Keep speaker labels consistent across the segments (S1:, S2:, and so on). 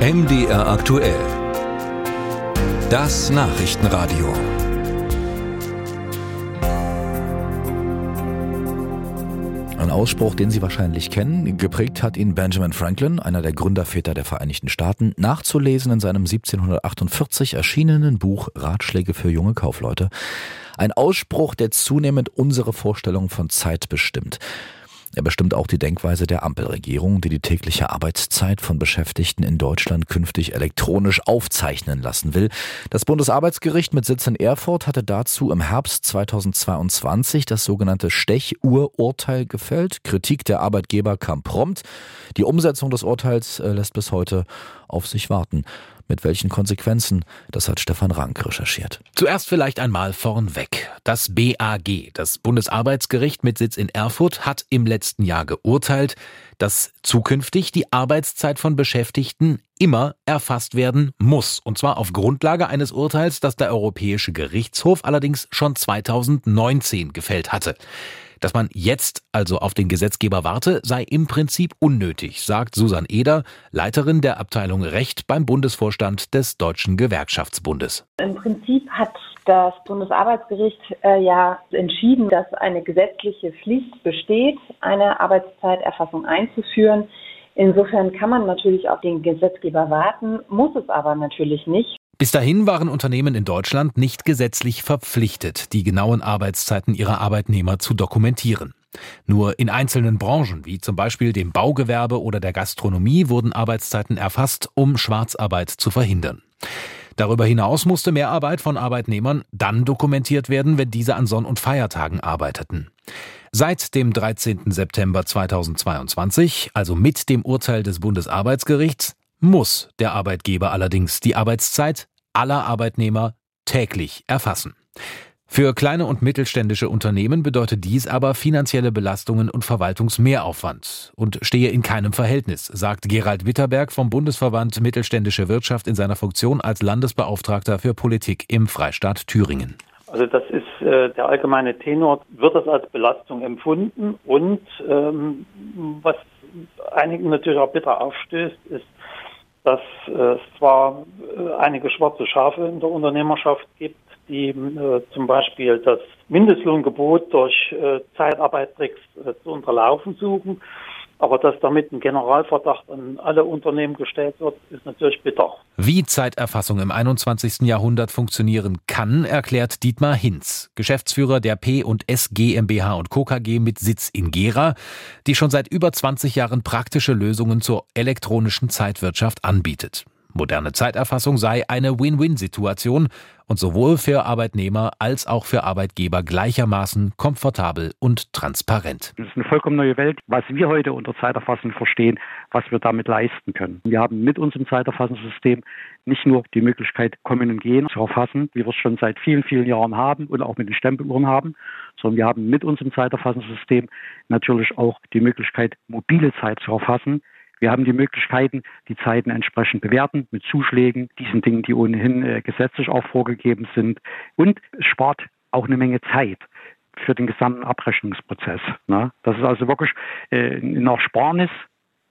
S1: MDR aktuell. Das Nachrichtenradio.
S2: Ein Ausspruch, den Sie wahrscheinlich kennen. Geprägt hat ihn Benjamin Franklin, einer der Gründerväter der Vereinigten Staaten, nachzulesen in seinem 1748 erschienenen Buch Ratschläge für junge Kaufleute. Ein Ausspruch, der zunehmend unsere Vorstellung von Zeit bestimmt. Er bestimmt auch die Denkweise der Ampelregierung, die die tägliche Arbeitszeit von Beschäftigten in Deutschland künftig elektronisch aufzeichnen lassen will. Das Bundesarbeitsgericht mit Sitz in Erfurt hatte dazu im Herbst 2022 das sogenannte Stechuhrurteil gefällt. Kritik der Arbeitgeber kam prompt. Die Umsetzung des Urteils äh, lässt bis heute auf sich warten. Mit welchen Konsequenzen? Das hat Stefan Rank recherchiert.
S3: Zuerst vielleicht einmal vornweg. Das BAG, das Bundesarbeitsgericht mit Sitz in Erfurt, hat im letzten Jahr geurteilt, dass zukünftig die Arbeitszeit von Beschäftigten immer erfasst werden muss. Und zwar auf Grundlage eines Urteils, das der Europäische Gerichtshof allerdings schon 2019 gefällt hatte. Dass man jetzt also auf den Gesetzgeber warte, sei im Prinzip unnötig, sagt Susan Eder, Leiterin der Abteilung Recht beim Bundesvorstand des Deutschen Gewerkschaftsbundes.
S4: Im Prinzip hat das Bundesarbeitsgericht äh, ja entschieden, dass eine gesetzliche Pflicht besteht, eine Arbeitszeiterfassung einzuführen. Insofern kann man natürlich auf den Gesetzgeber warten, muss es aber natürlich nicht.
S3: Bis dahin waren Unternehmen in Deutschland nicht gesetzlich verpflichtet, die genauen Arbeitszeiten ihrer Arbeitnehmer zu dokumentieren. Nur in einzelnen Branchen, wie zum Beispiel dem Baugewerbe oder der Gastronomie, wurden Arbeitszeiten erfasst, um Schwarzarbeit zu verhindern. Darüber hinaus musste Mehrarbeit von Arbeitnehmern dann dokumentiert werden, wenn diese an Sonn- und Feiertagen arbeiteten. Seit dem 13. September 2022, also mit dem Urteil des Bundesarbeitsgerichts, muss der Arbeitgeber allerdings die Arbeitszeit aller Arbeitnehmer täglich erfassen. Für kleine und mittelständische Unternehmen bedeutet dies aber finanzielle Belastungen und Verwaltungsmehraufwand und stehe in keinem Verhältnis, sagt Gerald Witterberg vom Bundesverband Mittelständische Wirtschaft in seiner Funktion als Landesbeauftragter für Politik im Freistaat Thüringen.
S5: Also das ist äh, der allgemeine Tenor, wird das als Belastung empfunden und ähm, was einigen natürlich auch bitter aufstößt, ist, dass es zwar äh, einige schwarze Schafe in der Unternehmerschaft gibt, die äh, zum Beispiel das Mindestlohngebot durch äh, Zeitarbeitstricks äh, zu unterlaufen suchen aber dass damit ein Generalverdacht an alle Unternehmen gestellt wird, ist natürlich bitter.
S3: Wie Zeiterfassung im 21. Jahrhundert funktionieren kann, erklärt Dietmar Hinz, Geschäftsführer der P und S GmbH und Co. KG mit Sitz in Gera, die schon seit über 20 Jahren praktische Lösungen zur elektronischen Zeitwirtschaft anbietet. Moderne Zeiterfassung sei eine Win-Win-Situation und sowohl für Arbeitnehmer als auch für Arbeitgeber gleichermaßen komfortabel und transparent.
S6: Das ist eine vollkommen neue Welt, was wir heute unter Zeiterfassung verstehen, was wir damit leisten können. Wir haben mit unserem Zeiterfassungssystem nicht nur die Möglichkeit, Kommen und Gehen zu erfassen, wie wir es schon seit vielen, vielen Jahren haben und auch mit den Stempeluhren haben, sondern wir haben mit unserem Zeiterfassungssystem natürlich auch die Möglichkeit, mobile Zeit zu erfassen, wir haben die Möglichkeiten, die Zeiten entsprechend bewerten mit Zuschlägen, diesen Dingen, die ohnehin äh, gesetzlich auch vorgegeben sind. Und es spart auch eine Menge Zeit für den gesamten Abrechnungsprozess. Ne? Das ist also wirklich äh, eine Ersparnis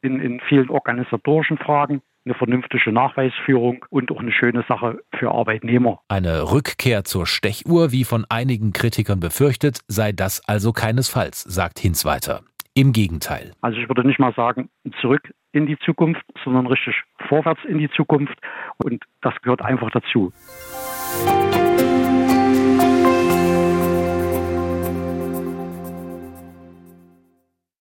S6: in, in vielen organisatorischen Fragen, eine vernünftige Nachweisführung und auch eine schöne Sache für Arbeitnehmer.
S3: Eine Rückkehr zur Stechuhr, wie von einigen Kritikern befürchtet, sei das also keinesfalls, sagt Hinz weiter. Im Gegenteil.
S6: Also ich würde nicht mal sagen, zurück in die Zukunft, sondern richtig vorwärts in die Zukunft. Und das gehört einfach dazu.